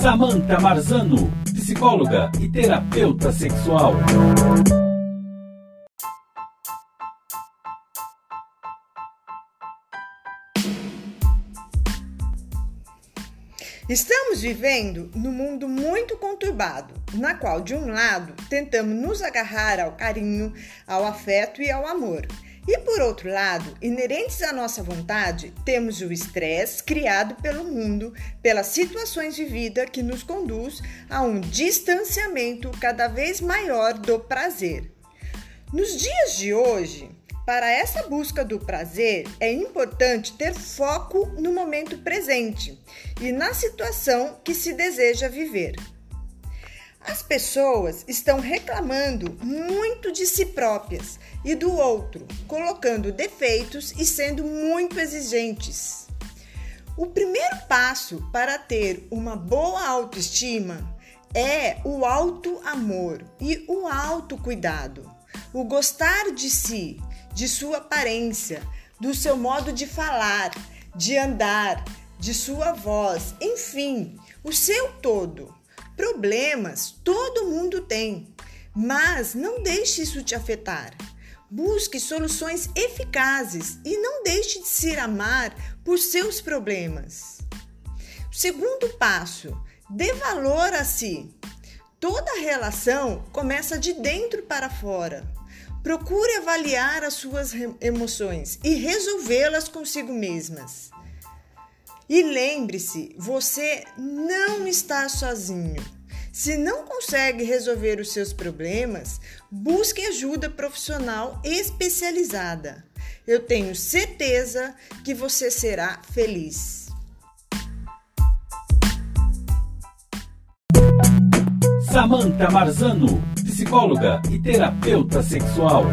Samantha Marzano, psicóloga e terapeuta sexual. Estamos vivendo num mundo muito conturbado, na qual, de um lado, tentamos nos agarrar ao carinho, ao afeto e ao amor. E por outro lado, inerentes à nossa vontade, temos o estresse criado pelo mundo, pelas situações de vida que nos conduz a um distanciamento cada vez maior do prazer. Nos dias de hoje, para essa busca do prazer, é importante ter foco no momento presente e na situação que se deseja viver. As pessoas estão reclamando muito de si próprias e do outro, colocando defeitos e sendo muito exigentes. O primeiro passo para ter uma boa autoestima é o auto-amor e o autocuidado, o gostar de si, de sua aparência, do seu modo de falar, de andar, de sua voz, enfim, o seu todo. Problemas todo mundo tem, mas não deixe isso te afetar. Busque soluções eficazes e não deixe de se amar por seus problemas. Segundo passo, dê valor a si. Toda relação começa de dentro para fora. Procure avaliar as suas emoções e resolvê-las consigo mesmas. E lembre-se, você não está sozinho. Se não consegue resolver os seus problemas, busque ajuda profissional especializada. Eu tenho certeza que você será feliz. Samantha Marzano psicóloga e terapeuta sexual.